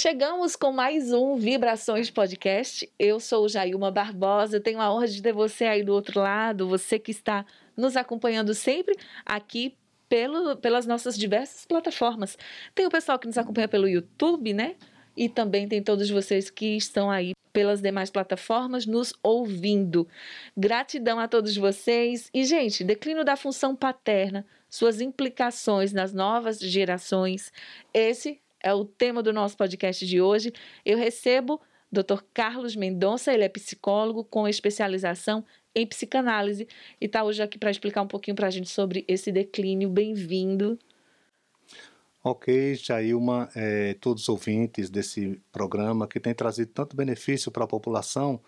Chegamos com mais um Vibrações Podcast. Eu sou Jailma Barbosa, tenho a honra de ter você aí do outro lado, você que está nos acompanhando sempre aqui pelo, pelas nossas diversas plataformas. Tem o pessoal que nos acompanha pelo YouTube, né? E também tem todos vocês que estão aí pelas demais plataformas nos ouvindo. Gratidão a todos vocês. E, gente, declínio da função paterna, suas implicações nas novas gerações. Esse é o tema do nosso podcast de hoje. Eu recebo Dr. Carlos Mendonça, ele é psicólogo com especialização em psicanálise e está hoje aqui para explicar um pouquinho para a gente sobre esse declínio. Bem-vindo. Ok, Jailma, é, todos os ouvintes desse programa que tem trazido tanto benefício para a população,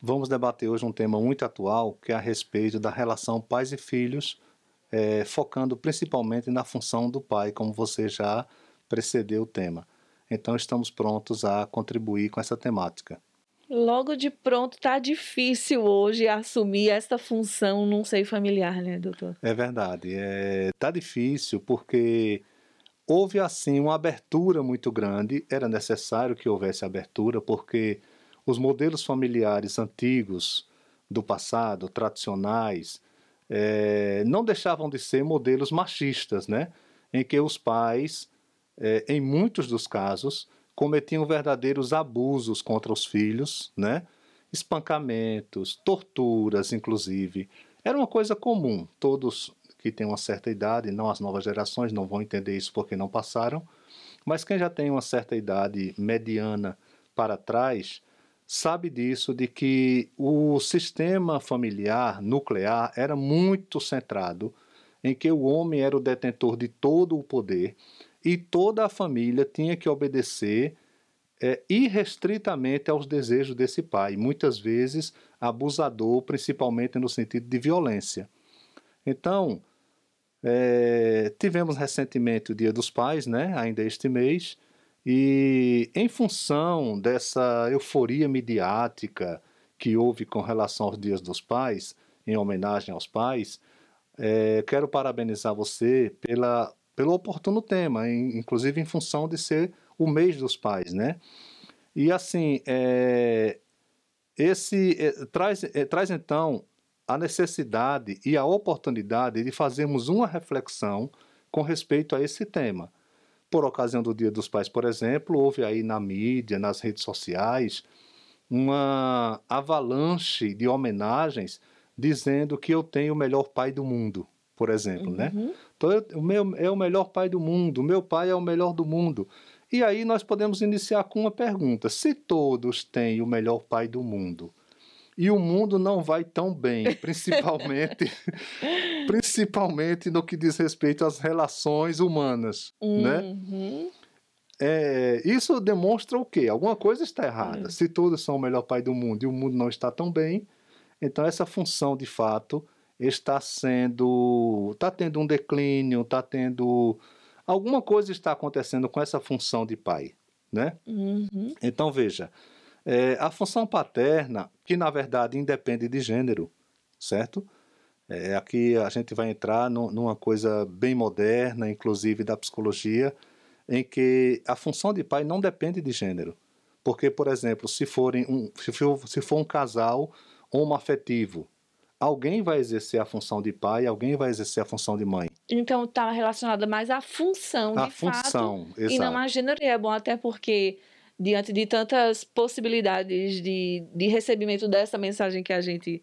vamos debater hoje um tema muito atual que é a respeito da relação pais e filhos, é, focando principalmente na função do pai, como você já preceder o tema. Então estamos prontos a contribuir com essa temática. Logo de pronto tá difícil hoje assumir essa função num seio familiar, né, doutor? É verdade, é tá difícil porque houve assim uma abertura muito grande, era necessário que houvesse abertura porque os modelos familiares antigos do passado, tradicionais, é, não deixavam de ser modelos machistas, né? Em que os pais é, em muitos dos casos, cometiam verdadeiros abusos contra os filhos, né? espancamentos, torturas, inclusive. Era uma coisa comum. Todos que têm uma certa idade, não as novas gerações, não vão entender isso porque não passaram, mas quem já tem uma certa idade mediana para trás, sabe disso, de que o sistema familiar nuclear era muito centrado em que o homem era o detentor de todo o poder e toda a família tinha que obedecer é, irrestritamente aos desejos desse pai, muitas vezes abusador, principalmente no sentido de violência. Então, é, tivemos recentemente o Dia dos Pais, né, ainda este mês, e em função dessa euforia midiática que houve com relação aos Dias dos Pais, em homenagem aos pais, é, quero parabenizar você pela pelo oportuno tema, em, inclusive em função de ser o mês dos pais, né? E assim, é, esse é, traz, é, traz então a necessidade e a oportunidade de fazermos uma reflexão com respeito a esse tema. Por ocasião do Dia dos Pais, por exemplo, houve aí na mídia, nas redes sociais, uma avalanche de homenagens dizendo que eu tenho o melhor pai do mundo por exemplo, né? uhum. né? Então, eu, o meu é o melhor pai do mundo, o meu pai é o melhor do mundo. E aí nós podemos iniciar com uma pergunta: se todos têm o melhor pai do mundo e o mundo não vai tão bem, principalmente, principalmente no que diz respeito às relações humanas, né? uhum. né? É, isso demonstra o quê? Alguma coisa está errada. Uhum. Se todos são o melhor pai do mundo e o mundo não está tão bem, então essa função de fato está sendo, está tendo um declínio, está tendo alguma coisa está acontecendo com essa função de pai, né? Uhum. Então veja, é, a função paterna, que na verdade independe de gênero, certo? É, aqui a gente vai entrar no, numa coisa bem moderna, inclusive da psicologia, em que a função de pai não depende de gênero. Porque, por exemplo, se, forem um, se, for, se for um casal homoafetivo, alguém vai exercer a função de pai, alguém vai exercer a função de mãe. Então está relacionada mais à função, a de função, fato, exato. e não à gênero. É bom até porque diante de tantas possibilidades de, de recebimento dessa mensagem que a gente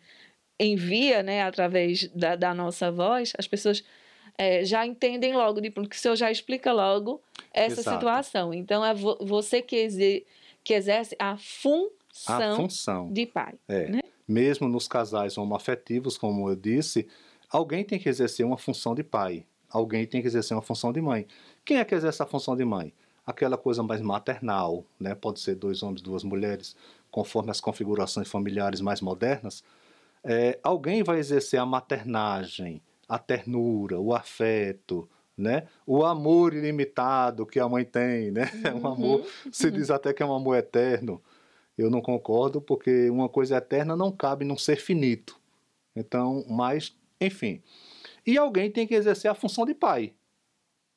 envia, né, através da, da nossa voz, as pessoas é, já entendem logo, de porque o senhor já explica logo essa Exato. situação. Então, é vo, você que, exer, que exerce a função, a função. de pai. É. Né? Mesmo nos casais homoafetivos, como eu disse, alguém tem que exercer uma função de pai, alguém tem que exercer uma função de mãe. Quem é que exerce a função de mãe? Aquela coisa mais maternal, né? pode ser dois homens, duas mulheres, conforme as configurações familiares mais modernas. É, alguém vai exercer a maternagem, a ternura, o afeto, né? O amor ilimitado que a mãe tem, né? Uhum. Um amor, se diz até que é um amor eterno. Eu não concordo porque uma coisa eterna não cabe num ser finito. Então, mas, enfim. E alguém tem que exercer a função de pai.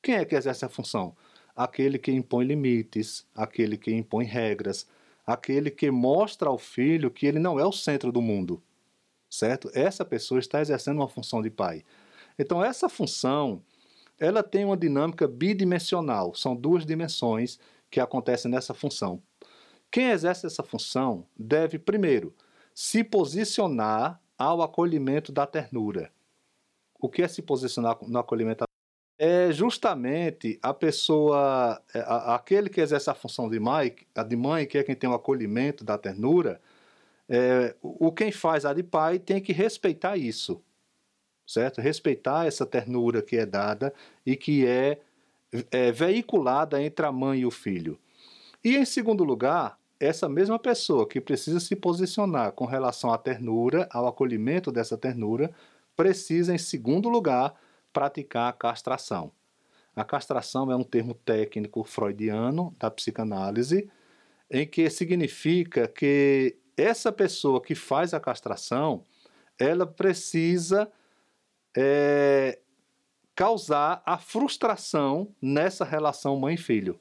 Quem é que exerce a função? aquele que impõe limites, aquele que impõe regras, aquele que mostra ao filho que ele não é o centro do mundo, certo? Essa pessoa está exercendo uma função de pai. Então, essa função, ela tem uma dinâmica bidimensional, são duas dimensões que acontecem nessa função. Quem exerce essa função deve, primeiro, se posicionar ao acolhimento da ternura. O que é se posicionar no acolhimento? É justamente a pessoa, é, aquele que exerce a função de mãe, a de mãe, que é quem tem o acolhimento da ternura, é, o quem faz a de pai tem que respeitar isso, certo? Respeitar essa ternura que é dada e que é, é veiculada entre a mãe e o filho. E em segundo lugar, essa mesma pessoa que precisa se posicionar com relação à ternura, ao acolhimento dessa ternura, precisa, em segundo lugar, praticar a castração. A castração é um termo técnico freudiano da psicanálise, em que significa que essa pessoa que faz a castração, ela precisa é, causar a frustração nessa relação mãe-filho.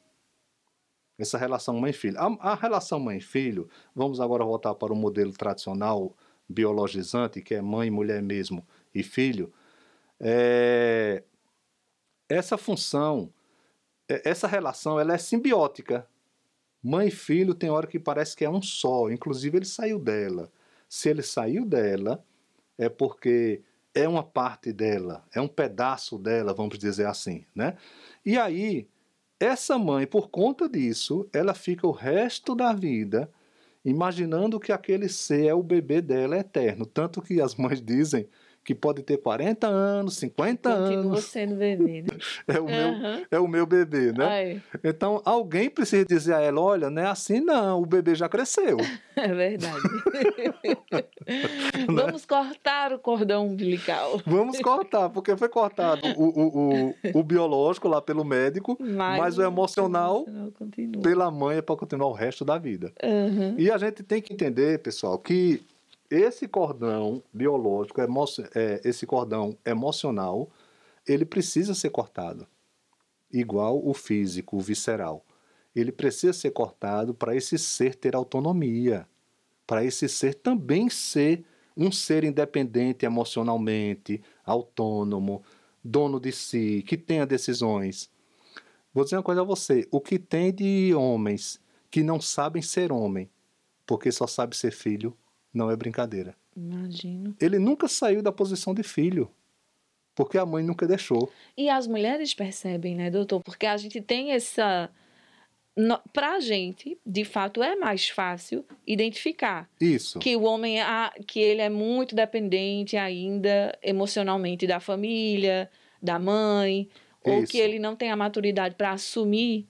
Essa relação mãe-filho. A, a, relação mãe-filho, vamos agora voltar para o modelo tradicional biologizante, que é mãe, mulher mesmo e filho. É, essa função, é, essa relação, ela é simbiótica. Mãe e filho tem hora que parece que é um só, inclusive ele saiu dela. Se ele saiu dela, é porque é uma parte dela, é um pedaço dela, vamos dizer assim, né? E aí, essa mãe, por conta disso, ela fica o resto da vida imaginando que aquele ser é o bebê dela eterno. Tanto que as mães dizem que pode ter 40 anos, 50 Continua anos. Continua sendo bebê, né? é, o uhum. meu, é o meu bebê, né? Ai. Então, alguém precisa dizer a ela, olha, não é assim não, o bebê já cresceu. É verdade. Né? Vamos cortar o cordão umbilical. Vamos cortar, porque foi cortado o, o, o, o biológico lá pelo médico, mas, mas o emocional, emocional pela mãe é para continuar o resto da vida. Uhum. E a gente tem que entender, pessoal, que esse cordão biológico, é, esse cordão emocional, ele precisa ser cortado. Igual o físico, o visceral. Ele precisa ser cortado para esse ser ter autonomia, para esse ser também ser um ser independente emocionalmente, autônomo, dono de si, que tenha decisões. Vou dizer uma coisa a você: o que tem de homens que não sabem ser homem, porque só sabe ser filho, não é brincadeira. Imagino. Ele nunca saiu da posição de filho, porque a mãe nunca deixou. E as mulheres percebem, né, doutor? Porque a gente tem essa. Pra gente, de fato, é mais fácil identificar. Isso. Que o homem, que ele é muito dependente ainda emocionalmente da família, da mãe, Isso. ou que ele não tem a maturidade para assumir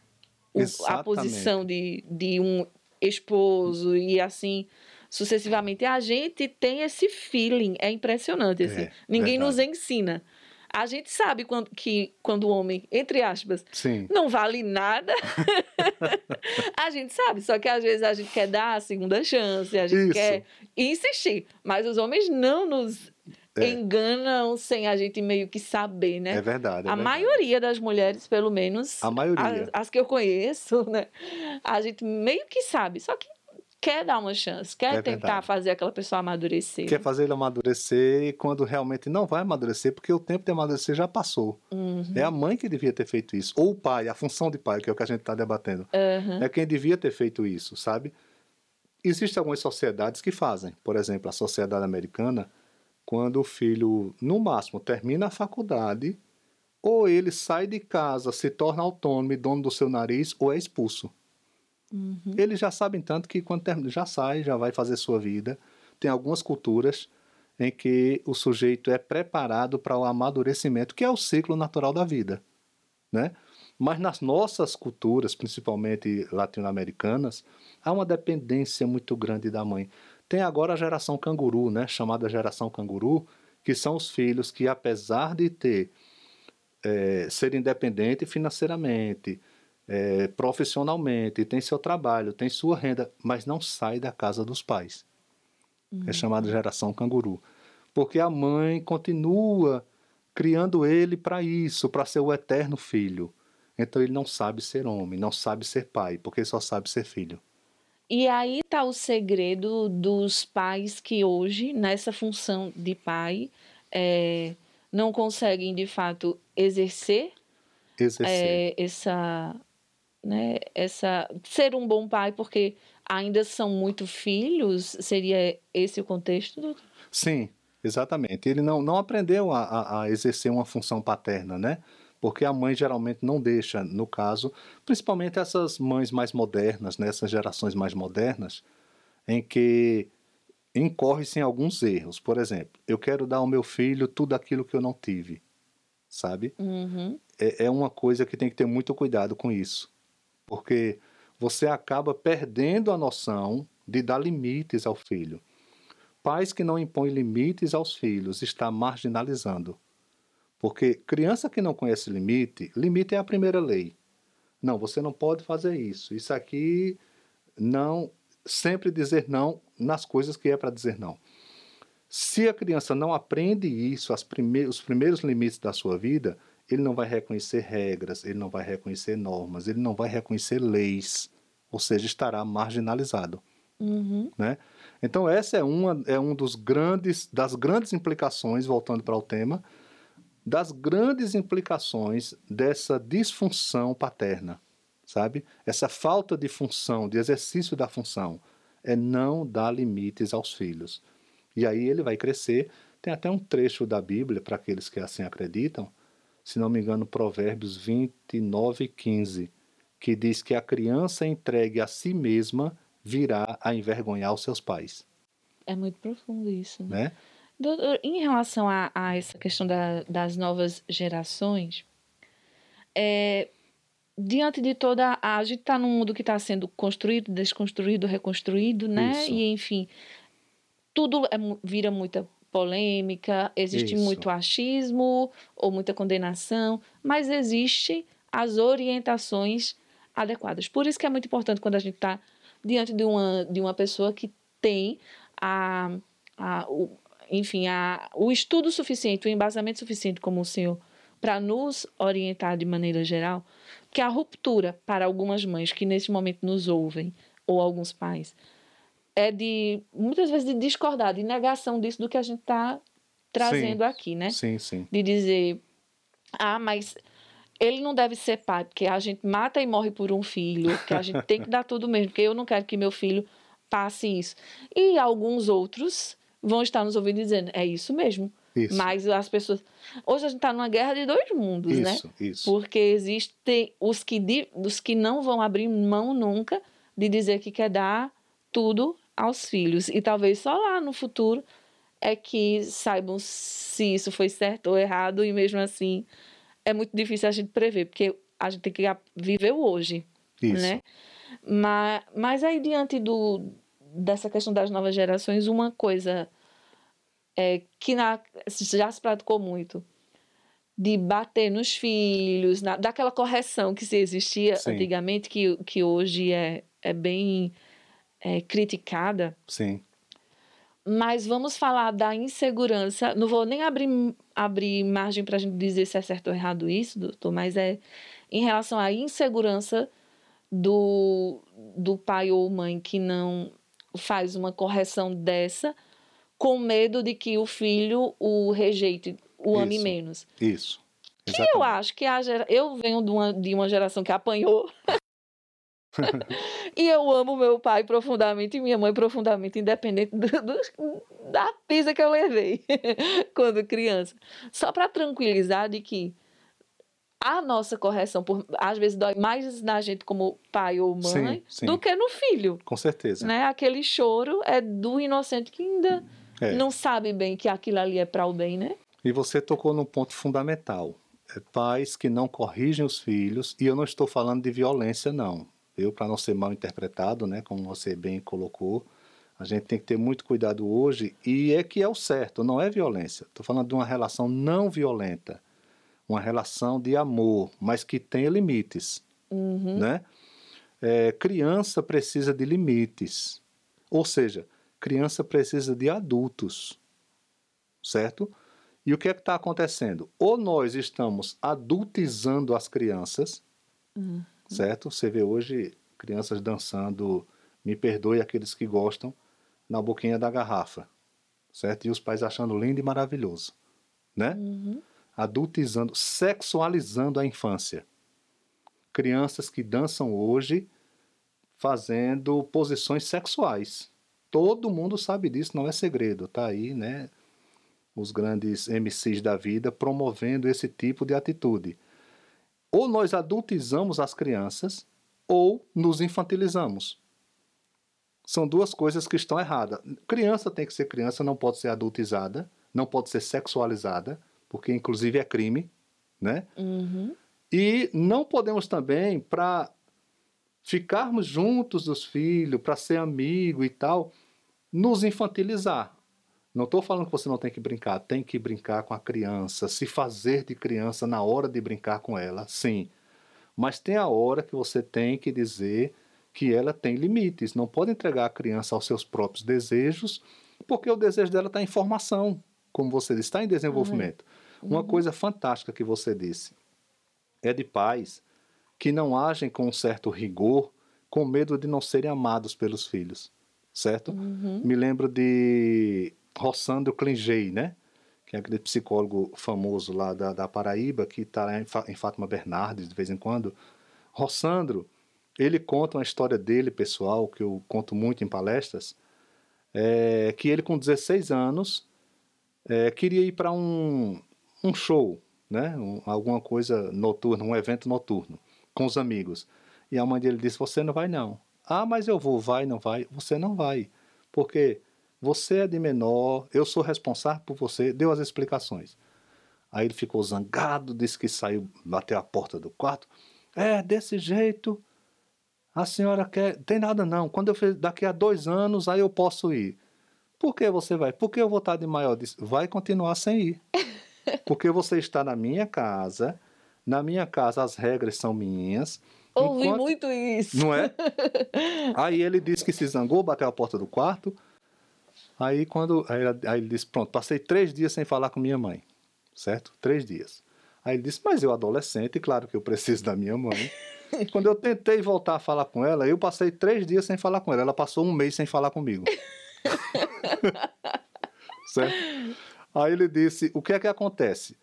o, a posição de, de um esposo e assim sucessivamente. A gente tem esse feeling, é impressionante. Assim. É, Ninguém verdade. nos ensina. A gente sabe quando, que quando o homem, entre aspas, Sim. não vale nada, a gente sabe. Só que às vezes a gente quer dar a segunda chance, a gente Isso. quer insistir. Mas os homens não nos é. enganam sem a gente meio que saber, né? É verdade. É a verdade. maioria das mulheres, pelo menos. A maioria. As, as, que eu conheço, né? A gente meio que sabe. Só que quer dar uma chance, quer é tentar verdade. fazer aquela pessoa amadurecer. Quer fazer ele amadurecer e quando realmente não vai amadurecer, porque o tempo de amadurecer já passou. Uhum. É a mãe que devia ter feito isso. Ou o pai, a função de pai, que é o que a gente está debatendo. Uhum. É quem devia ter feito isso, sabe? Existem algumas sociedades que fazem. Por exemplo, a sociedade americana, quando o filho, no máximo, termina a faculdade, ou ele sai de casa, se torna autônomo e dono do seu nariz, ou é expulso. Uhum. Eles já sabem tanto que quando termina, já sai, já vai fazer sua vida. Tem algumas culturas em que o sujeito é preparado para o amadurecimento, que é o ciclo natural da vida, né? Mas nas nossas culturas, principalmente latino-americanas, há uma dependência muito grande da mãe. Tem agora a geração canguru, né? Chamada geração canguru, que são os filhos que, apesar de ter é, ser independente financeiramente, é, profissionalmente, tem seu trabalho, tem sua renda, mas não sai da casa dos pais. É uhum. É chamada geração canguru. Porque a mãe continua criando ele para isso, para ser o eterno filho. Então ele não sabe ser homem, não sabe ser pai, porque só sabe ser filho. E aí está o segredo dos pais que hoje, nessa função de pai, é, não conseguem de fato exercer, exercer. É, essa, né, essa. ser um bom pai, porque ainda são muito filhos? Seria esse o contexto? Doutor? Sim, exatamente. Ele não, não aprendeu a, a, a exercer uma função paterna, né? porque a mãe geralmente não deixa, no caso, principalmente essas mães mais modernas, nessas né, gerações mais modernas, em que incorre-se em alguns erros. Por exemplo, eu quero dar ao meu filho tudo aquilo que eu não tive, sabe? Uhum. É, é uma coisa que tem que ter muito cuidado com isso, porque você acaba perdendo a noção de dar limites ao filho. Pais que não impõem limites aos filhos está marginalizando. Porque criança que não conhece limite, limite é a primeira lei. Não, você não pode fazer isso. Isso aqui não. Sempre dizer não nas coisas que é para dizer não. Se a criança não aprende isso, os primeiros limites da sua vida, ele não vai reconhecer regras, ele não vai reconhecer normas, ele não vai reconhecer leis, ou seja, estará marginalizado. Uhum. Né? Então essa é uma é um dos grandes das grandes implicações voltando para o tema das grandes implicações dessa disfunção paterna, sabe? Essa falta de função, de exercício da função, é não dar limites aos filhos. E aí ele vai crescer. Tem até um trecho da Bíblia, para aqueles que assim acreditam, se não me engano, Provérbios 29, 15, que diz que a criança entregue a si mesma virá a envergonhar os seus pais. É muito profundo isso. Né? né? Doutor, em relação a, a essa questão da, das novas gerações, é, diante de toda a, a gente está num mundo que está sendo construído, desconstruído, reconstruído, né? Isso. E enfim, tudo é, vira muita polêmica, existe Isso. muito achismo ou muita condenação, mas existe as orientações adequadas. Por isso que é muito importante quando a gente está diante de uma, de uma pessoa que tem a, a, o, enfim, a, o estudo suficiente, o embasamento suficiente como o senhor para nos orientar de maneira geral, que a ruptura para algumas mães que nesse momento nos ouvem ou alguns pais é de muitas vezes de discordar, de negação disso do que a gente está trazendo sim, aqui, né? Sim, sim. De dizer, ah, mas ele não deve ser pai, porque a gente mata e morre por um filho, que a gente tem que dar tudo mesmo, porque eu não quero que meu filho passe isso. E alguns outros vão estar nos ouvindo dizendo, é isso mesmo. Isso. Mas as pessoas. Hoje a gente está numa guerra de dois mundos, isso, né? Isso, isso. Porque existem os que, os que não vão abrir mão nunca de dizer que quer dar tudo aos filhos. E talvez só lá no futuro é que saibam se isso foi certo ou errado, e mesmo assim é muito difícil a gente prever, porque a gente tem que viver o hoje. Isso. Né? Mas, mas aí, diante do, dessa questão das novas gerações, uma coisa é, que na, já se praticou muito de bater nos filhos, na, daquela correção que se existia Sim. antigamente, que, que hoje é, é bem é, criticada. Sim. Mas vamos falar da insegurança. Não vou nem abrir, abrir margem para a gente dizer se é certo ou errado isso, doutor, mas é em relação à insegurança do, do pai ou mãe que não faz uma correção dessa com medo de que o filho o rejeite, o ame Isso. menos. Isso. Que Exatamente. eu acho que a gera... eu venho de uma, de uma geração que apanhou. e eu amo meu pai profundamente e minha mãe profundamente, independente do, do- da pisa que eu levei quando criança. Só para tranquilizar de que a nossa correção, por, às vezes, dói mais na gente como pai ou mãe Sim, sim. do que no filho. Com certeza. Né? Aquele choro é do inocente que ainda É. não sabe bem que aquilo ali é para o bem, né? E você tocou num ponto fundamental. É pais que não corrigem os filhos, e eu não estou falando de violência, não. Eu, para não ser mal interpretado, né, como você bem colocou, a gente tem que ter muito cuidado hoje, e é que é o certo, não é violência. Estou falando de uma relação não violenta, uma relação de amor, mas que tenha limites. Uhum. né? É, criança precisa de limites. Ou seja, criança precisa de adultos. Certo? E o que é que está acontecendo? Ou nós estamos adultizando as crianças, Uhum. Certo? Você vê hoje crianças dançando Me Perdoe Aqueles que Gostam na boquinha da garrafa. Certo? E os pais achando lindo e maravilhoso. Né? Uhum. Adultizando, sexualizando a infância. Crianças que dançam hoje fazendo posições sexuais. Todo mundo sabe disso, não é segredo. Tá aí, né? Os grandes MCs da vida promovendo esse tipo de atitude. Ou nós adultizamos as crianças, ou nos infantilizamos. São duas coisas que estão erradas. Criança tem que ser criança, não pode ser adultizada, não pode ser sexualizada, porque inclusive é crime, né? Uhum. E não podemos também, para ficarmos juntos dos filhos, para ser amigo e tal, nos infantilizar. Não estou falando que você não tem que brincar, tem que brincar com a criança, se fazer de criança na hora de brincar com ela, sim. Mas tem a hora que você tem que dizer que ela tem limites. Não pode entregar a criança aos seus próprios desejos, porque o desejo dela está em formação, como você disse, está em desenvolvimento. Uhum. Uma coisa fantástica que você disse é de pais que não agem com um certo rigor, com medo de não serem amados pelos filhos, certo? Uhum. Me lembro de Rossandro Klingey, né? Que é aquele psicólogo famoso lá da, da Paraíba, que está em, em Fátima Bernardes de vez em quando. Rossandro, ele conta uma história dele, pessoal, que eu conto muito em palestras, é, que ele com 16 anos é, queria ir para um, um show, né? Um, alguma coisa noturna, um evento noturno, com os amigos. E a mãe dele disse, você não vai não. Ah, mas eu vou, vai, não vai? Você não vai, porque você é de menor, eu sou responsável por você, deu as explicações. Aí ele ficou zangado, disse que saiu, bateu a porta do quarto. É, desse jeito, a senhora quer. Tem nada não. Quando eu fiz, daqui a dois anos, aí eu posso ir. Por que você vai? Porque eu vou estar de maior. Disse, vai continuar sem ir. Porque você está na minha casa. Na minha casa as regras são minhas. Ouvi enquanto- muito isso. Não é? Aí ele disse que se zangou, bateu a porta do quarto. Aí quando. Aí, aí ele disse: Pronto, passei três dias sem falar com minha mãe. Certo? Três dias. Aí ele disse: Mas eu, adolescente, claro que eu preciso da minha mãe. quando eu tentei voltar a falar com ela, eu passei três dias sem falar com ela. Ela passou um mês sem falar comigo. certo? Aí ele disse: O que é que acontece?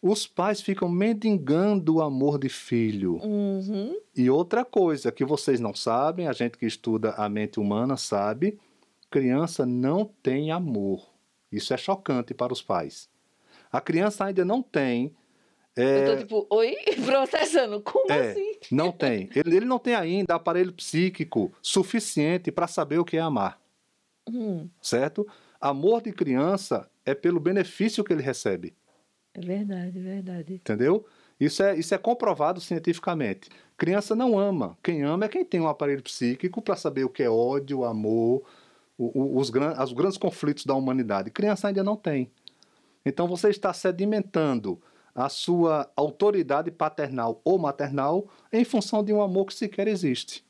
Os pais ficam mendigando o amor de filho. Uhum. E outra coisa que vocês não sabem, a gente que estuda a mente humana sabe, criança não tem amor. Isso é chocante para os pais. A criança ainda não tem. é, Eu tô tipo, oi? Processando. Como É. assim? não tem. Ele, ele não tem ainda aparelho psíquico suficiente para saber o que é amar, Hum, certo? Amor de criança é pelo benefício que ele recebe. é verdade, é verdade. Entendeu? Isso é, isso é comprovado cientificamente. Criança não ama. Quem ama é quem tem um aparelho psíquico para saber o que é ódio, amor, o- os, gran, os grandes conflitos da humanidade. Criança ainda não tem. Então você está sedimentando a sua autoridade paternal ou maternal em função de um amor que sequer existe.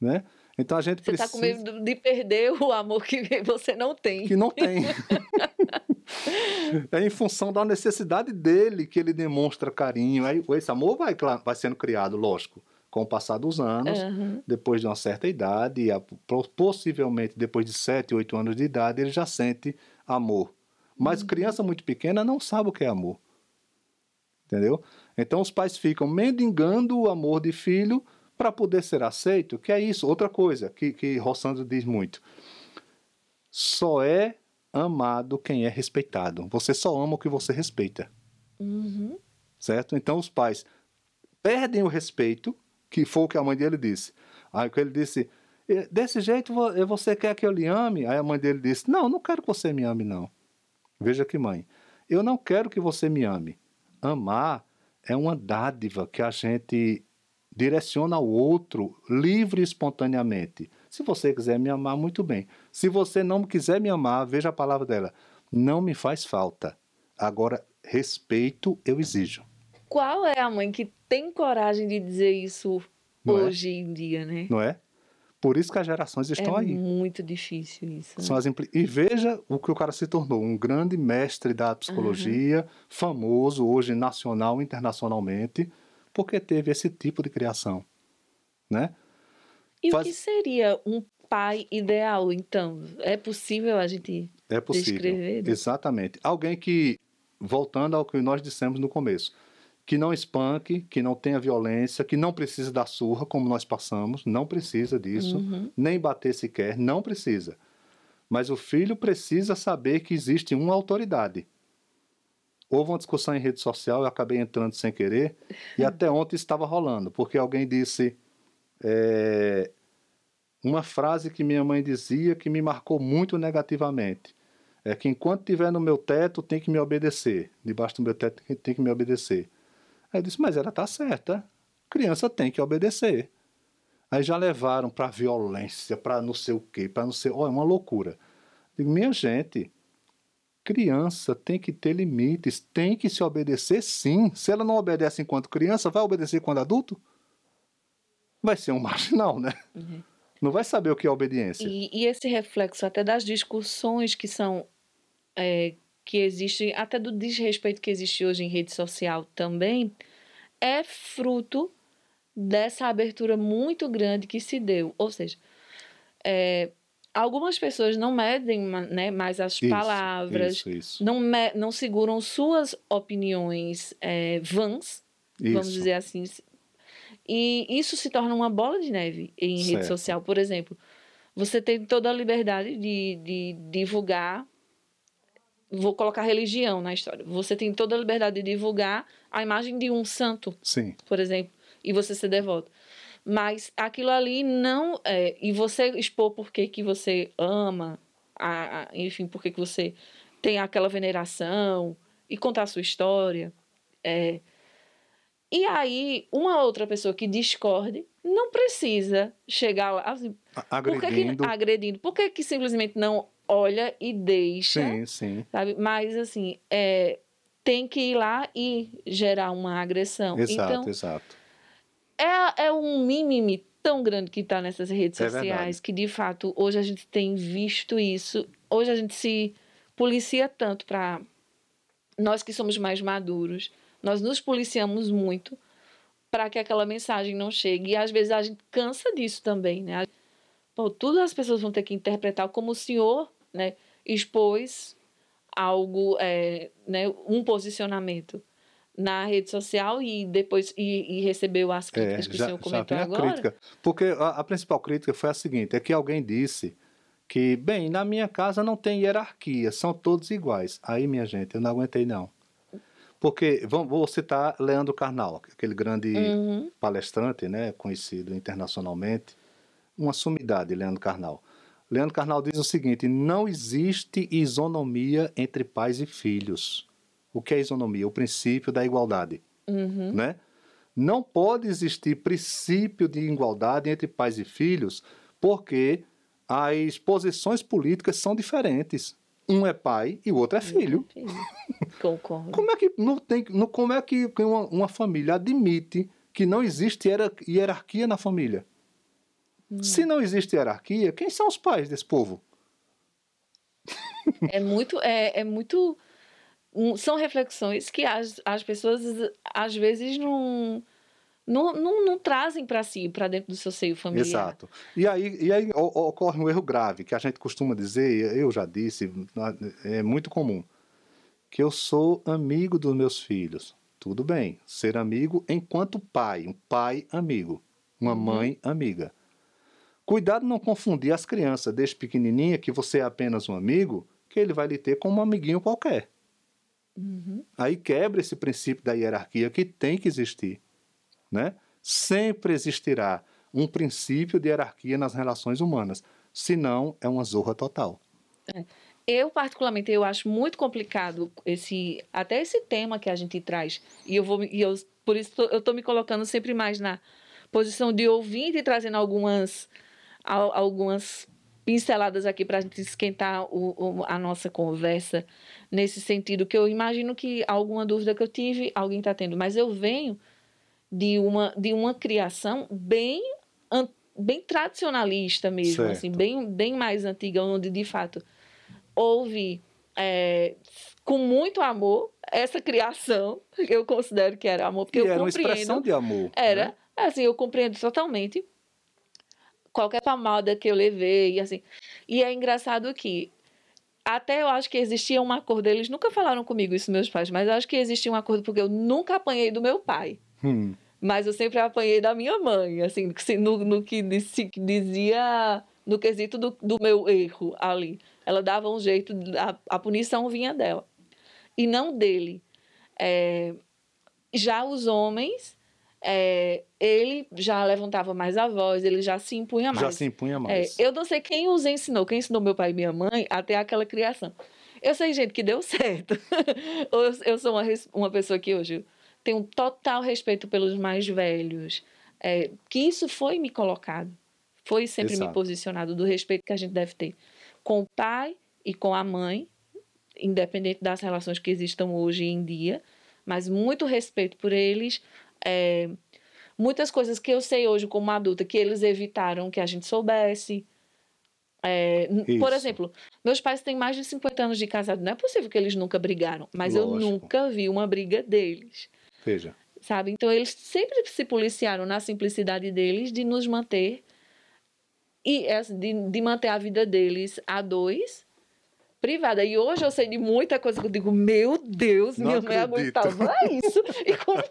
Né? Então a gente Você precisa. tá com medo de perder o amor que você não tem. que não tem. é em função da necessidade dele que ele demonstra carinho. Aí esse amor vai, vai sendo criado, lógico, com o passar dos anos, Aham. depois de uma certa idade, possivelmente depois de 7, 8 anos de idade, ele já sente amor. Mas criança muito pequena não sabe o que é amor. Entendeu? Então os pais ficam mendigando o amor de filho para poder ser aceito, que é isso. Outra coisa que, que Rossandro diz muito. Só é amado quem é respeitado. Você só ama o que você respeita, Uhum. certo? Então os pais perdem o respeito, que foi o que a mãe dele disse. Aí que ele disse, "Eh, desse jeito eh, você quer que eu lhe ame? Aí a mãe dele disse, não, não quero que você me ame não. Veja que mãe, eu não quero que você me ame. Amar é uma dádiva que a gente direciona ao outro livre e espontaneamente. Se você quiser me amar, muito bem. Se você não quiser me amar, veja a palavra dela. Não me faz falta. Agora, respeito eu exijo. Qual é a mãe que tem coragem de dizer isso Não é? hoje em dia, né? Não é? Por isso que as gerações estão é aí. muito difícil isso. né? São as impli- E veja o que o cara se tornou, um grande mestre da psicologia, famoso hoje nacional e internacionalmente, porque teve esse tipo de criação, né? E Faz- o que seria um pai ideal, então? É possível a gente É possível. descrever? Exatamente. Alguém que, voltando ao que nós dissemos no começo, que não espanque, que não tenha violência, que não precisa da surra, como nós passamos, não precisa disso, Uhum. nem bater sequer, não precisa. Mas o filho precisa saber que existe uma autoridade. Houve uma discussão em rede social, eu acabei entrando sem querer, e até ontem estava rolando, porque alguém disse é, uma frase que minha mãe dizia que me marcou muito negativamente. É que enquanto estiver no meu teto, tem que me obedecer. Debaixo do meu teto, tem que me obedecer. Aí eu disse, mas ela tá certa. Criança tem que obedecer. Aí já levaram para violência, para não sei o quê, para não sei. Olha, é uma loucura. Digo, minha gente, criança tem que ter limites, tem que se obedecer sim. Se ela não obedece enquanto criança, vai obedecer quando adulto? Vai ser um marginal, né? Uhum. Não vai saber o que é obediência. E, e esse reflexo até das discussões que são é, que existem, até do desrespeito que existe hoje em rede social também, é fruto dessa abertura muito grande que se deu. Ou seja, é, algumas pessoas não medem né, mais as Isso, palavras, Isso, isso. não, me- não seguram suas opiniões é, vãs, vamos dizer assim. E isso se torna uma bola de neve em rede Certo. social. Por exemplo, você tem toda a liberdade de, de divulgar. Vou colocar religião na história. Você tem toda a liberdade de divulgar a imagem de um santo, Sim, por exemplo, e você ser devoto. Mas aquilo ali não. É, e você expor por que, que você ama, a, a- enfim, por que, que você tem aquela veneração, e contar a sua história. é. E aí, uma outra pessoa que discorde não precisa chegar lá. Assim, A- por que que, agredindo. agredindo. Por que, que simplesmente não olha e deixa? Sim, sim. Sabe? Mas, assim, é, tem que ir lá e gerar uma agressão. Exato, então, exato. é, é um mimimi tão grande que está nessas redes É sociais verdade. que, de fato, hoje a gente tem visto isso. Hoje a gente se policia tanto para nós que somos mais maduros, nós nos policiamos muito para que aquela mensagem não chegue. E às vezes a gente cansa disso também, né? Pô, tudo as pessoas vão ter que interpretar como o senhor, né, expôs algo, é, né, um posicionamento na rede social e depois e, e recebeu as É, críticas que o já, senhor já comentou a agora. crítica. Porque a, a principal crítica foi a seguinte: é que alguém disse que, bem, na minha casa não tem hierarquia, são todos iguais. Aí, minha gente, eu não aguentei, não. Porque, vamos, vou citar Leandro Carnal, aquele grande Uhum. palestrante, né, conhecido internacionalmente, uma sumidade, Leandro Carnal. Leandro Carnal diz o seguinte: não existe isonomia entre pais e filhos. O que é isonomia? O princípio da igualdade Uhum. né? Não pode existir princípio de igualdade entre pais e filhos, porque as posições políticas são diferentes. Um é pai e o outro é filho. Concordo. Como é que não tem, não- como é que uma, uma família admite que não existe hierar- hierarquia na família? Se não existe hierarquia, quem são os pais desse povo? É muito, é, é muito. um, São reflexões que as, as pessoas às vezes não, não, não, não trazem para si, para dentro do seu seio familiar. Exato. E aí, e aí ocorre um erro grave, que a gente costuma dizer, eu já disse, é muito comum, que eu sou amigo dos meus filhos. Tudo bem, ser amigo enquanto pai, um pai amigo, uma Uhum. mãe amiga. Cuidado não confundir as crianças desde pequenininha que você é apenas um amigo, que ele vai lhe ter como um amiguinho qualquer. Uhum. Aí quebra esse princípio da hierarquia que tem que existir, né? Sempre existirá um princípio de hierarquia nas relações humanas, senão é uma zorra total. Eu, particularmente, eu acho muito complicado esse, até esse tema que a gente traz. E eu vou, e eu, por isso tô- eu estou me colocando sempre mais na posição de ouvinte e trazendo algumas, al- algumas pinceladas aqui para a gente esquentar o, o- a nossa conversa nesse sentido, que eu imagino que alguma dúvida que eu tive, alguém está tendo. Mas eu venho de uma, de uma criação bem, bem tradicionalista mesmo, Certo. assim, bem, bem mais antiga, onde de fato houve é, com muito amor essa criação, eu considero que era amor, porque e eu era uma compreendo. expressão de amor. Era, né? assim, eu compreendo totalmente qualquer palmada que eu levei, assim. E é engraçado que até eu acho que existia um acordo, eles nunca falaram comigo isso, meus pais, mas eu acho que existia um acordo porque eu nunca apanhei do meu pai. Hum, Mas eu sempre apanhei da minha mãe, assim, no, no que dizia, no quesito do, do meu erro ali. Ela dava um jeito, a, a punição vinha dela. E não dele. É, já os homens, é, ele já levantava mais a voz, ele já se impunha mais. já se impunha É, mais. eu não sei quem os ensinou, quem ensinou meu pai e minha mãe a ter aquela criação. Eu sei, gente, que deu certo. eu, sou uma, uma pessoa que hoje tem um total respeito pelos mais velhos. É, que isso foi me colocado. Foi sempre me Exato. posicionado do respeito que a gente deve ter com o pai e com a mãe, independente das relações que existam hoje em dia, mas muito respeito por eles. É, muitas coisas que eu sei hoje como adulta que eles evitaram que a gente soubesse. É, por exemplo, meus pais têm mais de 50 anos de casado. Não é possível que eles nunca brigaram, mas eu Lógico. nunca vi uma briga deles Veja. sabe? Então eles sempre se policiaram na simplicidade deles de nos manter e assim, de, de manter a vida deles a dois privada. E hoje eu sei de muita coisa que eu digo, meu Deus, Não minha mãe acredito. aguentava isso. E como,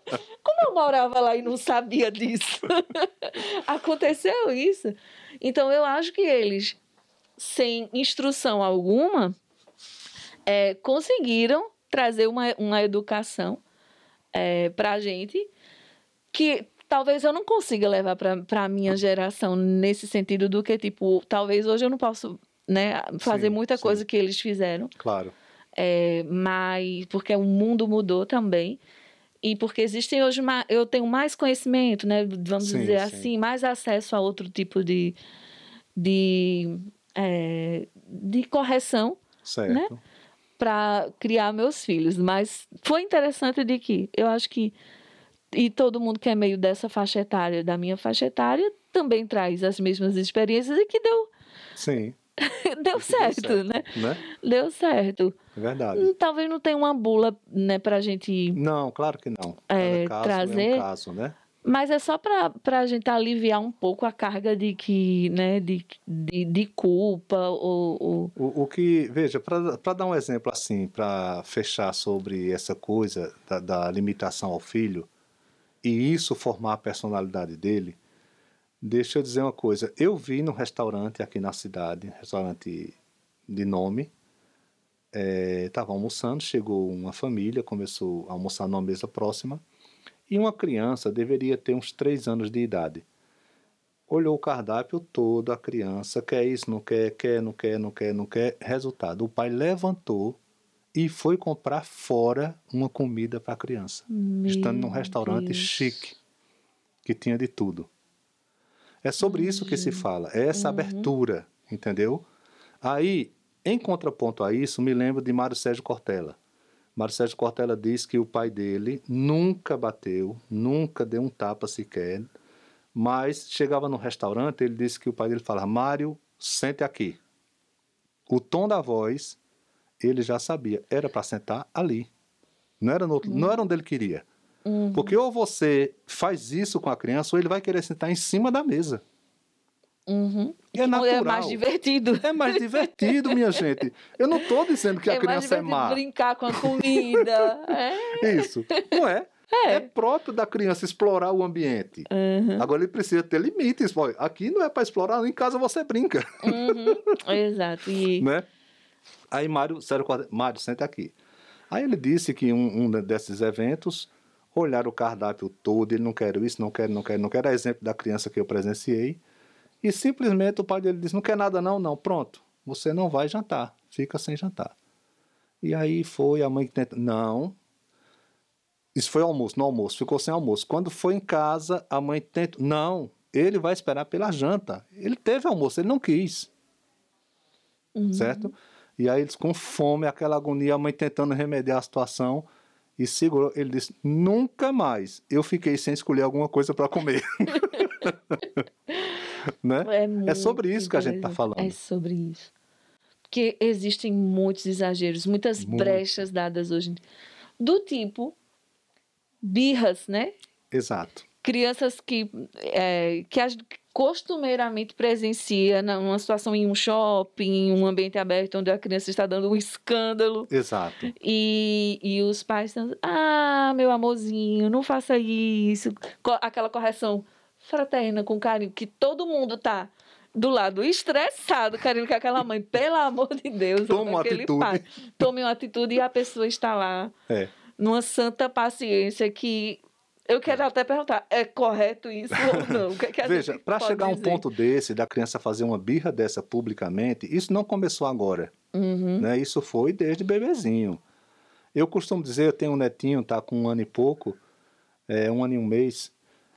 como eu morava lá e não sabia disso? Aconteceu isso. Então eu acho que eles, sem instrução alguma, é, conseguiram trazer uma, uma educação é, para a gente que talvez eu não consiga levar para a minha geração nesse sentido do que, tipo, talvez hoje eu não posso né, fazer Sim, muita sim. coisa que eles fizeram, Claro. é, mas porque o mundo mudou também. E porque existem hoje, ma- eu tenho mais conhecimento, né? Vamos Sim, dizer sim. assim, mais acesso a outro tipo de, de, é, de correção Certo. Né? para criar meus filhos. Mas foi interessante de que eu acho que e todo mundo que é meio dessa faixa etária, da minha faixa etária, também traz as mesmas experiências e que deu, Sim. deu, certo, deu certo. né? Né? Deu certo. É verdade. Hum, Talvez não tenha uma bula, né, pra gente. Não, claro que não. É, caso é trazer- um caso, né? Mas é só para a gente aliviar um pouco a carga de que, né, de, de, de culpa ou, ou- O, o que, veja, para dar um exemplo assim, para fechar sobre essa coisa da, da limitação ao filho, e isso formar a personalidade dele, deixa eu dizer uma coisa. Eu vi num restaurante aqui na cidade, restaurante de nome, estava almoçando, chegou uma família, começou a almoçar numa mesa próxima, e uma criança deveria ter uns três anos de idade. Olhou o cardápio todo, a criança quer isso, não quer, quer, não quer, não quer, não quer. Resultado, o pai levantou e foi comprar fora uma comida para a criança, estando num Meu restaurante Deus. chique, que tinha de tudo. É sobre isso que se fala, é essa Uhum. abertura, entendeu? Aí, em contraponto a isso, me lembro de Mário Sérgio Cortella. Mário Sérgio Cortella diz que o pai dele nunca bateu, nunca deu um tapa sequer, mas chegava no restaurante, ele disse que o pai dele falava: Mário, sente aqui. O tom da voz, ele já sabia, era para sentar ali. Não era, no outro, não era onde ele queria. Uhum. Porque ou você faz isso com a criança, ou ele vai querer sentar em cima da mesa. Uhum. É É natural. mais divertido. É mais divertido, minha gente. Eu não estou dizendo que a é mais criança é má. brincar com a comida. é. Isso. Não é? É. É próprio da criança explorar o ambiente. Uhum. Agora ele precisa ter limites. Pô, Aqui não é para explorar, em casa você brinca, Uhum. Exato. E né? Aí Mário, Mário, senta aqui. Aí ele disse que um, um desses eventos, olhar o cardápio todo, ele não quer isso, não quer, não quer, não quer. É exemplo da criança que eu presenciei. E simplesmente o pai dele disse, não quer nada não, não, pronto. Você não vai jantar, fica sem jantar. E aí foi a mãe que tenta, não. Isso foi almoço, no almoço, ficou sem almoço. Quando foi em casa, a mãe tenta, não, ele vai esperar pela janta. Ele teve almoço, ele não quis Uhum. certo? E aí eles com fome, aquela agonia, a mãe tentando remediar a situação e segurou. Ele disse: nunca mais eu fiquei sem escolher alguma coisa para comer. né? É, muito sobre isso que a gente tá interessante. falando. É sobre isso. Porque existem muitos exageros, muitas Muito. brechas dadas hoje. em dia. Do tipo birras, né? Exato. Crianças que, é, que costumeiramente presencia numa situação em um shopping, em um ambiente aberto onde a criança está dando um escândalo. Exato. E, e os pais estão, ah, meu amorzinho, não faça isso. Aquela correção fraterna com carinho, que todo mundo tá do lado estressado, carinho com aquela mãe, pelo amor de Deus. Toma ou uma atitude. pai. Tome uma atitude e a pessoa está lá É. numa santa paciência que eu quero até perguntar, é correto isso ou não? É Veja, para chegar a um ponto desse, da criança fazer uma birra dessa publicamente, isso não começou agora. Uhum. né? Isso foi desde bebezinho. Eu costumo dizer, eu tenho um netinho, tá com um ano e pouco, é, um ano e um mês.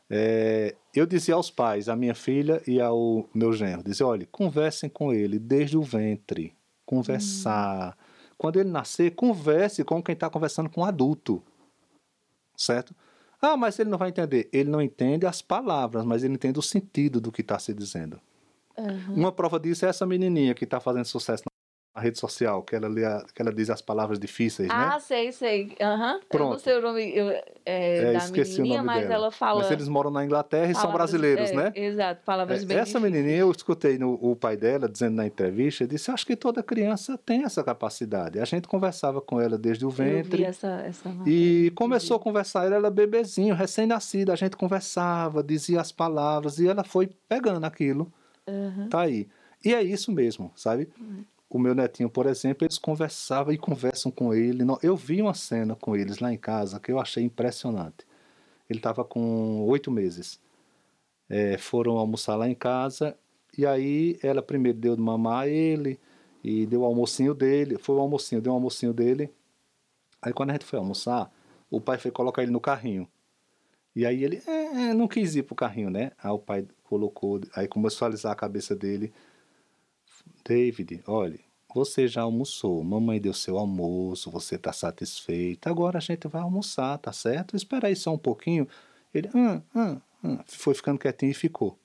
é, eu dizia aos pais, a minha filha e ao meu genro, dizia, olha, conversem com ele desde o ventre, conversar. Quando ele nascer, converse com quem está conversando com um adulto, certo? Ah, mas ele não vai entender. Ele não entende as palavras, mas ele entende o sentido do que está se dizendo. Uhum. Uma prova disso é essa menininha que está fazendo sucesso na rede social, que ela, lê a- que ela diz as palavras difíceis, Ah, né? sei, sei. Aham. Eu não Pronto. sei o nome eu, é, É, da esqueci o menininha, nome mas dela. ela fala... Mas eles moram na Inglaterra e são palavras- brasileiros, é, né? Exato, palavras É, bem Essa difíceis. menininha, eu escutei no, o pai dela dizendo na entrevista, disse, acho que toda criança tem essa capacidade. A gente conversava com ela desde o Eu vi ventre. essa, essa E começou a conversar, ela era bebezinho, recém-nascida, a gente conversava, dizia as palavras, e ela foi pegando aquilo. Aham. Tá aí. E é isso mesmo, sabe? O meu netinho, por exemplo, eles conversavam e conversam com ele. Eu vi uma cena com eles lá em casa que eu achei impressionante. Ele estava com oito meses. É, foram almoçar lá em casa e aí ela primeiro deu de mamar a ele e deu o almocinho dele. Foi o almocinho, deu o almocinho dele. Aí quando a gente foi almoçar, o pai foi colocar ele no carrinho. E aí ele é, é, não quis ir pro carrinho, né? Aí o pai colocou, aí começou a alisar a cabeça dele. David, olha, você já almoçou, mamãe deu seu almoço, você tá satisfeito, agora a gente vai almoçar, tá certo? Espera aí só um pouquinho. Ele, ah, ah, ah, foi ficando quietinho e ficou.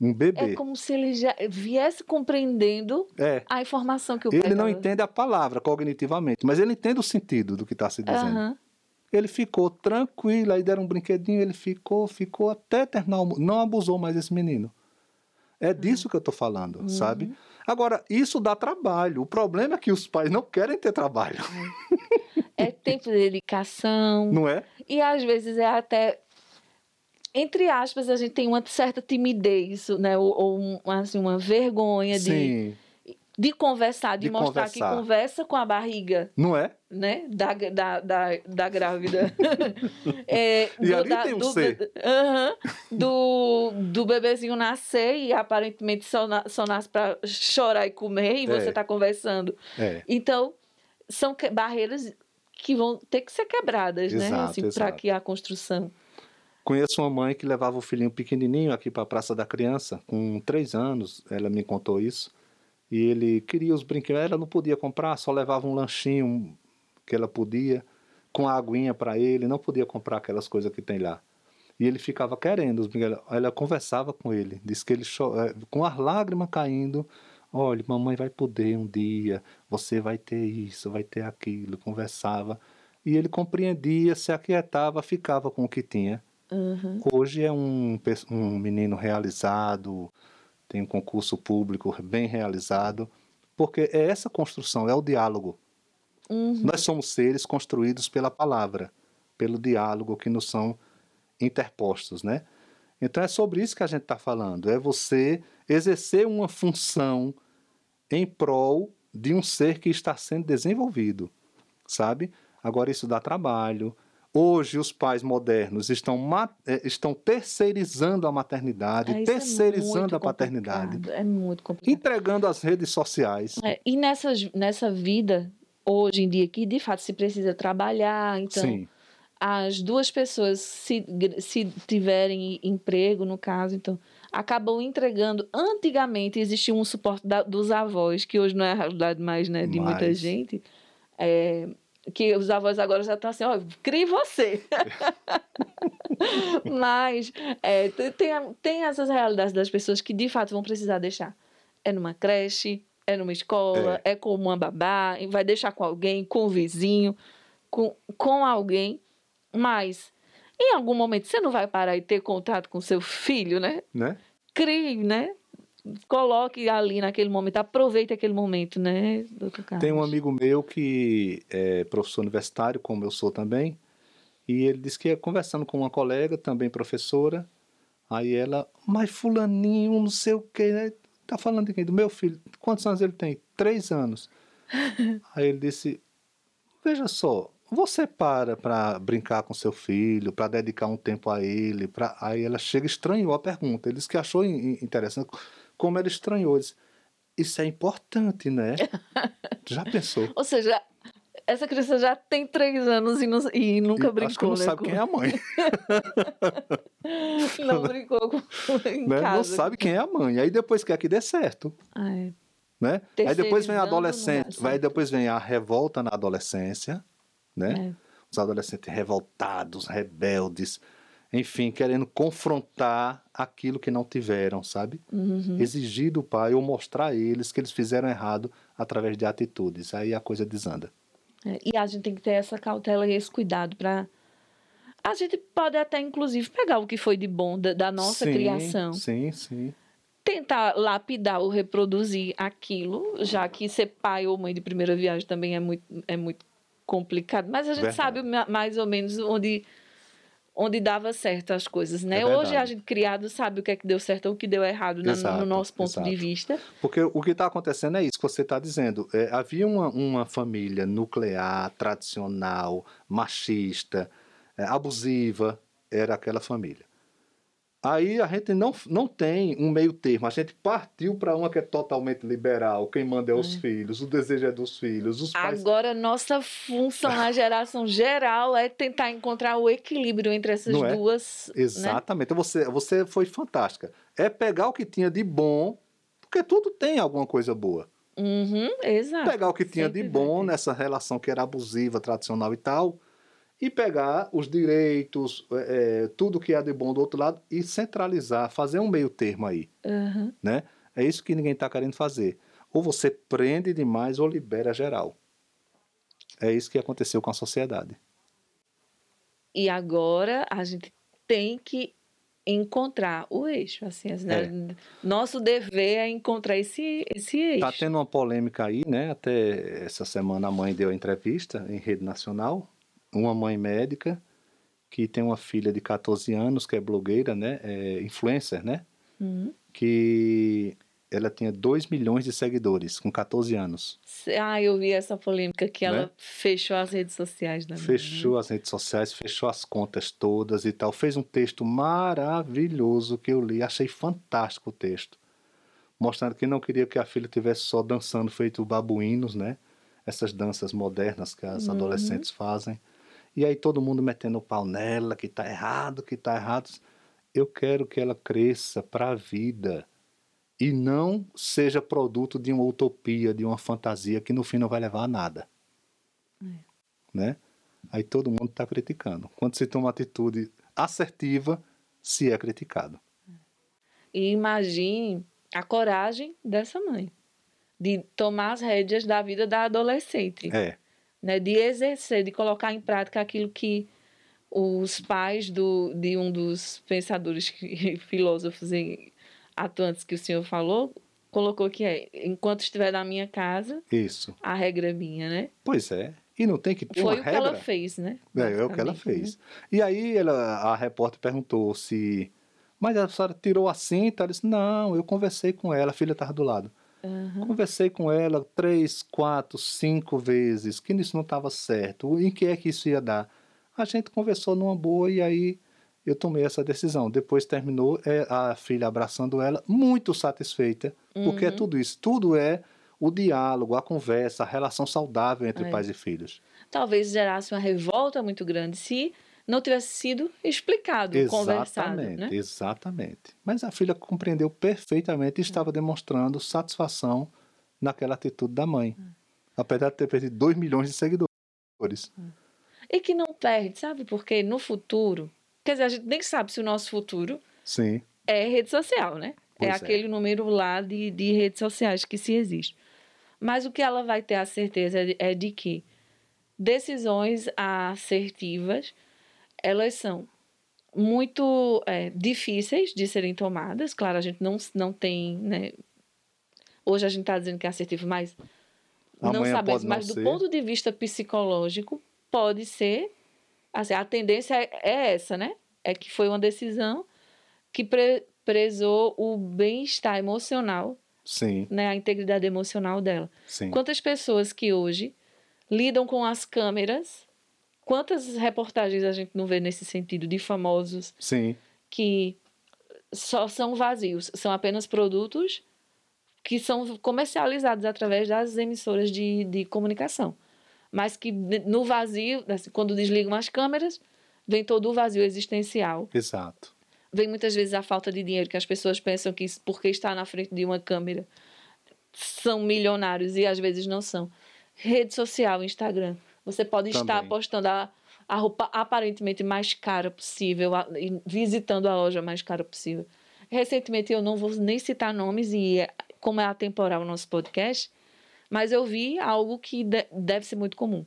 Um É bebê. como se ele já viesse compreendendo É, a informação que o ele não tava- entende a palavra cognitivamente, mas ele entende o sentido do que está se dizendo. Aham. Ele ficou tranquilo, aí deram um brinquedinho, ele ficou, ficou até terminar o almo- Não abusou mais esse menino. É disso que eu tô falando, sabe? Agora, isso dá trabalho. O problema é que os pais não querem ter trabalho, É tempo de dedicação. não é? E às vezes é até. Entre aspas, a gente tem uma certa timidez, né? Ou, ou assim, uma vergonha Sim, de conversar, de, De mostrar conversar. que conversa com a barriga, não é? né? Da, da, da, da grávida. É, E ali tem um do, C. do- aham, do, do bebezinho nascer e aparentemente só, na- só nasce para chorar e comer e É. você está conversando. É. Então, são que- barreiras que vão ter que ser quebradas, né? Exato, Assim, para que a construção. Conheço uma mãe que levava o filhinho pequenininho aqui para a Praça da Criança, com três anos, ela me contou isso. E ele queria os brinquedos, ela não podia comprar, só levava um lanchinho que ela podia, com a aguinha para ele, não podia comprar aquelas coisas que tem lá. E ele ficava querendo os brinquedos. Ela conversava com ele, disse que ele, eh, com as lágrimas caindo, olha, mamãe vai poder um dia, você vai ter isso, vai ter aquilo, conversava. E ele compreendia, se aquietava, ficava com o que tinha. Uhum. Hoje é um, um menino realizado, tem um concurso público bem realizado, porque é essa construção, é o diálogo. Uhum. Nós somos seres construídos pela palavra, pelo diálogo que nos são interpostos, né? Então é sobre isso que a gente está falando, é você exercer uma função em prol de um ser que está sendo desenvolvido, sabe? Agora isso dá trabalho. Hoje os pais modernos estão, eh, estão terceirizando a maternidade, É, é terceirizando muito a paternidade, É muito complicado. entregando às redes sociais. É, e nessas, nessa vida, hoje em dia, que de fato se precisa trabalhar, então Sim, as duas pessoas, se, se tiverem emprego, no caso, então, acabam entregando. Antigamente existia um suporte da- dos avós, que hoje não é a realidade mais né, de muita Mas- gente. É, que os avós agora já estão assim, ó, crie você. Mas é, te- tem, tem essas realidades das pessoas que de fato vão precisar deixar. É numa creche, é numa escola, é, com uma babá, vai deixar com alguém, com o vizinho, com, com alguém, mas em algum momento você não vai parar e ter contato com seu filho, né? Né? Crie, né? Coloque ali naquele momento, aproveite aquele momento, né, doutor Carlos? Tem um amigo meu que é professor universitário, como eu sou também, e ele disse que ia conversando com uma colega, também professora, aí ela, mas fulaninho, não sei o que, né? Tá falando de quem? Do meu filho. Quantos anos ele tem? Três anos. aí ele disse, veja só, você para para brincar com seu filho, para dedicar um tempo a ele, pra... aí ela chega e estranhou a pergunta. Ele disse que achou interessante como ela estranhou. Disse, Isso é importante, né? Já pensou? Ou seja, essa criança já tem três anos e, não, e nunca E brincou. Acho que não né, sabe com- quem é a mãe. Não brincou com, em né? casa. Não sabe quem é a mãe. Aí depois quer que dê certo. É. Né? Aí depois vem a adolescente, vai certo. depois vem a revolta na adolescência, né? É. Os adolescentes revoltados, rebeldes, enfim, querendo confrontar aquilo que não tiveram, sabe? Uhum. Exigir do pai ou mostrar a eles que eles fizeram errado através de atitudes. Aí a coisa desanda. É, E a gente tem que ter essa cautela e esse cuidado para. A gente pode até, inclusive, pegar o que foi de bom da, da nossa Sim, criação, Sim, sim. tentar lapidar ou reproduzir aquilo, já que ser pai ou mãe de primeira viagem também é muito, é muito complicado. Mas a gente Verdade. sabe ma- mais ou menos onde, onde dava certo as coisas, né? É Hoje a gente criado sabe o que é que deu certo ou o que deu errado na- no Exato, nosso ponto de exato. vista. Porque o que está acontecendo é isso que você está dizendo. É, havia uma, uma família nuclear, tradicional, machista, é, abusiva, era aquela família. Aí a gente não, não tem um meio termo, a gente partiu para uma que é totalmente liberal, quem manda é os filhos, o desejo é dos filhos, os pais. Agora, nossa função na geração geral é tentar encontrar o equilíbrio entre essas Não é? duas. Né? Exatamente, você, você foi fantástica. É pegar o que tinha de bom, porque tudo tem alguma coisa boa. Uhum, exato. pegar o que tinha de Sempre vai bom nessa relação que era abusiva, tradicional e tal, e pegar os direitos, é, é, tudo que há de bom do outro lado e centralizar, fazer um meio termo aí, Uhum. né? É isso que ninguém está querendo fazer. Ou você prende demais ou libera geral. É isso que aconteceu com a sociedade. E agora a gente tem que encontrar o eixo. Assim, assim, É. né? Nosso dever é encontrar esse, esse eixo. Tá tendo uma polêmica aí, né? Até essa semana a mãe deu entrevista em rede nacional, uma mãe médica que tem uma filha de 14 anos que é blogueira, né? É influencer, né? Uhum. que ela tinha 2 milhões de seguidores com 14 anos. Ah, eu vi essa polêmica que ela Né? fechou as redes sociais da. Fechou as redes sociais, fechou as contas todas e tal. Fez um texto maravilhoso que eu li, achei fantástico o texto. Mostrando que não queria que a filha tivesse só dançando feito babuínos, né? Essas danças modernas que as Uhum. adolescentes fazem. E aí todo mundo metendo o pau nela, que tá errado, que tá errado. Eu quero que ela cresça para a vida e não seja produto de uma utopia, de uma fantasia que no fim não vai levar a nada. Né? Aí todo mundo está criticando. Quando se toma uma atitude assertiva, se é criticado. E imagine a coragem dessa mãe de tomar as rédeas da vida da adolescente. É, né, de exercer, de colocar em prática aquilo que os pais do, de um dos pensadores, que- filósofos e atuantes que o senhor falou, colocou que é, enquanto estiver na minha casa, isso. a regra é minha, né? Pois é. E não tem que ter Foi uma o que regra. ela fez, né? É, é o que ela Basicamente, fez. E aí ela, a repórter perguntou se. Mas a senhora tirou assim? Tá? Ela disse, não, eu conversei com ela, a filha estava do lado. Aham. Conversei com ela três, quatro, cinco vezes, que isso não estava certo. Em que é que isso ia dar? A gente conversou numa boa e aí eu tomei essa decisão. Depois terminou é, a filha abraçando ela, muito satisfeita, porque é Uhum. tudo isso. Tudo é o diálogo, a conversa, a relação saudável entre É. pais e filhos. Talvez gerasse uma revolta muito grande se não tivesse sido explicado, conversado, Exatamente, né? exatamente. Mas a filha compreendeu perfeitamente e estava demonstrando satisfação naquela atitude da mãe. Hum. Apesar de ter perdido 2 milhões de seguidores. E que não perde, sabe? Porque no futuro, quer dizer, a gente nem sabe se o nosso futuro Sim, é rede social, né? Pois é é. aquele número lá de, de redes sociais que se existe. Mas o que ela vai ter a certeza é de que decisões assertivas, elas são muito é, difíceis de serem tomadas. Claro, a gente não, não tem, né? Hoje a gente está dizendo que é assertivo, mas Amanhã não sabemos. Não mas ser. do ponto de vista psicológico, pode ser. Assim, a tendência é, é essa, né? É que foi uma decisão que pre prezou o bem-estar emocional, Sim. Né, a integridade emocional dela. Sim. Quantas pessoas que hoje lidam com as câmeras Quantas reportagens a gente não vê nesse sentido de famosos Sim. que só são vazios, são apenas produtos que são comercializados através das emissoras de, de comunicação. Mas que no vazio, assim, quando desligam as câmeras, vem todo o vazio existencial. Exato. Vem muitas vezes a falta de dinheiro, que as pessoas pensam que porque está na frente de uma câmera são milionários e às vezes não são. Rede social, Instagram você pode Também. estar postando a, a roupa aparentemente mais cara possível, a, visitando a loja mais cara possível. Recentemente, eu não vou nem citar nomes, e é, como é atemporal o nosso podcast, mas eu vi algo que de, deve ser muito comum.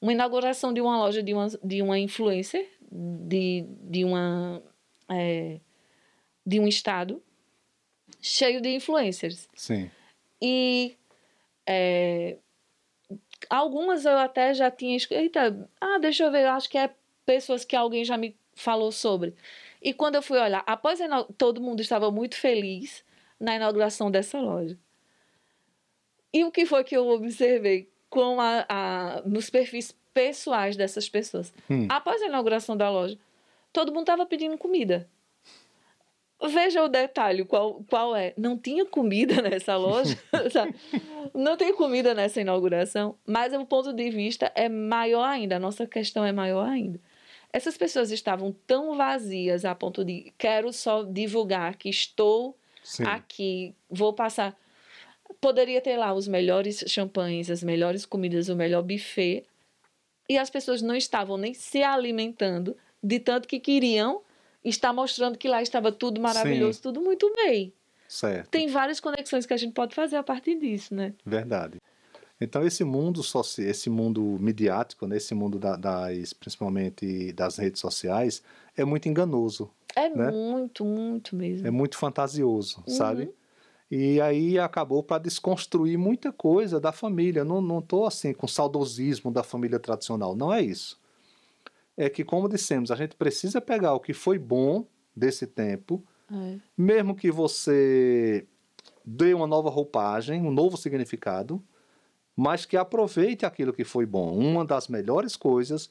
Uma inauguração de uma loja de uma, de uma influencer, de, de, uma, é, de um estado, cheio de influencers. Sim. E é, Algumas eu até já tinha. Eita, ah, deixa eu ver, eu acho que é pessoas que alguém já me falou sobre. E quando eu fui olhar, após a todo mundo estava muito feliz na inauguração dessa loja. E o que foi que eu observei com a, a nos perfis pessoais dessas pessoas? Hum. Após a inauguração da loja, todo mundo estava pedindo comida. Veja o detalhe, qual, qual é? Não tinha comida nessa loja, não tem comida nessa inauguração, mas o ponto de vista é maior ainda, a nossa questão é maior ainda. Essas pessoas estavam tão vazias a ponto de quero só divulgar que estou Sim. aqui, vou passar. Poderia ter lá os melhores champanhes, as melhores comidas, o melhor buffet, e as pessoas não estavam nem se alimentando de tanto que queriam está mostrando que lá estava tudo maravilhoso, Sim. tudo muito bem. Certo. Tem várias conexões que a gente pode fazer a partir disso, né? Verdade. Então esse mundo esse mundo midiático, né, esse mundo da, das principalmente das redes sociais é muito enganoso. É né? muito, muito mesmo. É muito fantasioso, uhum. sabe? E aí acabou para desconstruir muita coisa da família. Não, não tô assim com saudosismo da família tradicional. Não é isso é que, como dissemos, a gente precisa pegar o que foi bom desse tempo, é. mesmo que você dê uma nova roupagem, um novo significado, mas que aproveite aquilo que foi bom. Uma das melhores coisas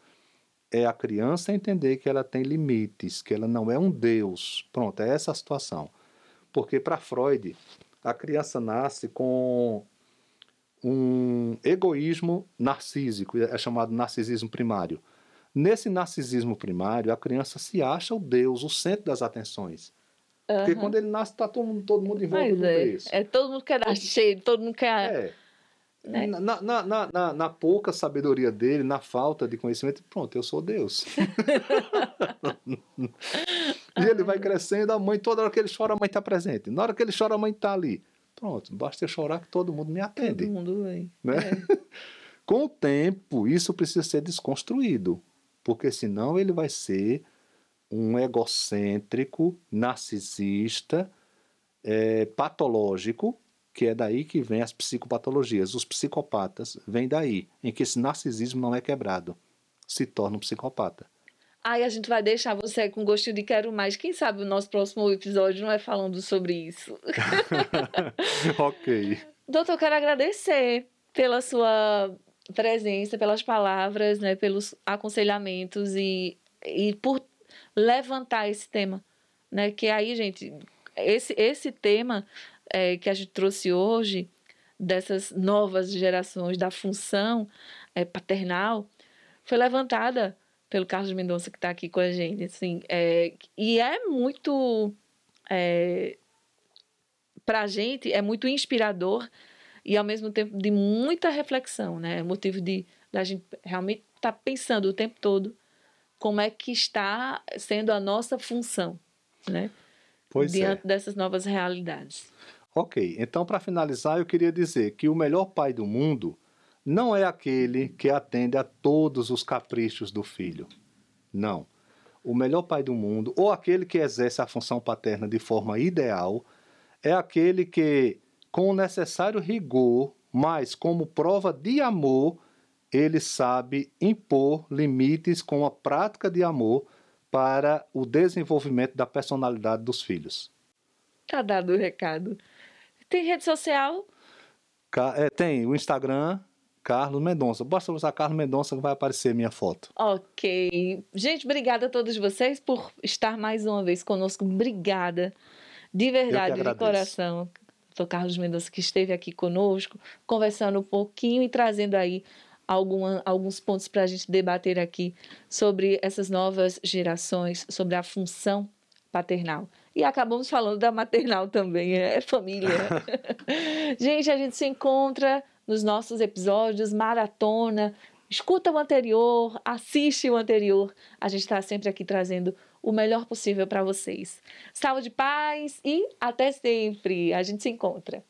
é a criança entender que ela tem limites, que ela não é um Deus. Pronto, é essa a situação. Porque para Freud, a criança nasce com um egoísmo narcísico, é chamado narcisismo primário. Nesse narcisismo primário, a criança se acha o Deus, o centro das atenções. Uhum. Porque quando ele nasce, está todo mundo, todo mundo em volta Mas do é, berço. É, todo mundo quer dar cheio, todo mundo quer. É. Né? Na, na, na, na, na pouca sabedoria dele, na falta de conhecimento, pronto, eu sou Deus. e ele vai crescendo, a mãe, toda hora que ele chora, a mãe está presente. Na hora que ele chora, a mãe está ali. Pronto, basta eu chorar que todo mundo me atende. Todo mundo vem. Né? É. Com o tempo, isso precisa ser desconstruído porque senão ele vai ser um egocêntrico, narcisista, é, patológico, que é daí que vem as psicopatologias. Os psicopatas vêm daí, em que esse narcisismo não é quebrado, se torna um psicopata. Aí a gente vai deixar você com gostinho de quero mais. Quem sabe o nosso próximo episódio não é falando sobre isso. ok. Doutor, eu quero agradecer pela sua presença, pelas palavras, né, pelos aconselhamentos e, e por levantar esse tema, né? Que aí, gente, esse, esse tema é, que a gente trouxe hoje dessas novas gerações da função é, paternal foi levantada pelo Carlos Mendonça que está aqui com a gente, assim, é, e é muito é, para a gente é muito inspirador e ao mesmo tempo de muita reflexão, né? É motivo de a gente realmente estar tá pensando o tempo todo como é que está sendo a nossa função, né? Pois Diante é. dessas novas realidades. Ok, então para finalizar, eu queria dizer que o melhor pai do mundo não é aquele que atende a todos os caprichos do filho. Não. O melhor pai do mundo, ou aquele que exerce a função paterna de forma ideal, é aquele que, com o necessário rigor, mas como prova de amor, ele sabe impor limites com a prática de amor para o desenvolvimento da personalidade dos filhos. Tá dado o recado. Tem rede social? É, tem o Instagram, Carlos Mendonça. Basta usar Carlos Mendonça que vai aparecer minha foto. Ok. Gente, obrigada a todos vocês por estar mais uma vez conosco. Obrigada. De verdade, de coração. Sou Carlos Mendonça que esteve aqui conosco, conversando um pouquinho e trazendo aí alguma, alguns pontos para a gente debater aqui sobre essas novas gerações, sobre a função paternal. E acabamos falando da maternal também, é, é família. gente, a gente se encontra nos nossos episódios, maratona, escuta o anterior, assiste o anterior. A gente está sempre aqui trazendo o melhor possível para vocês. Saúde, paz e até sempre. A gente se encontra.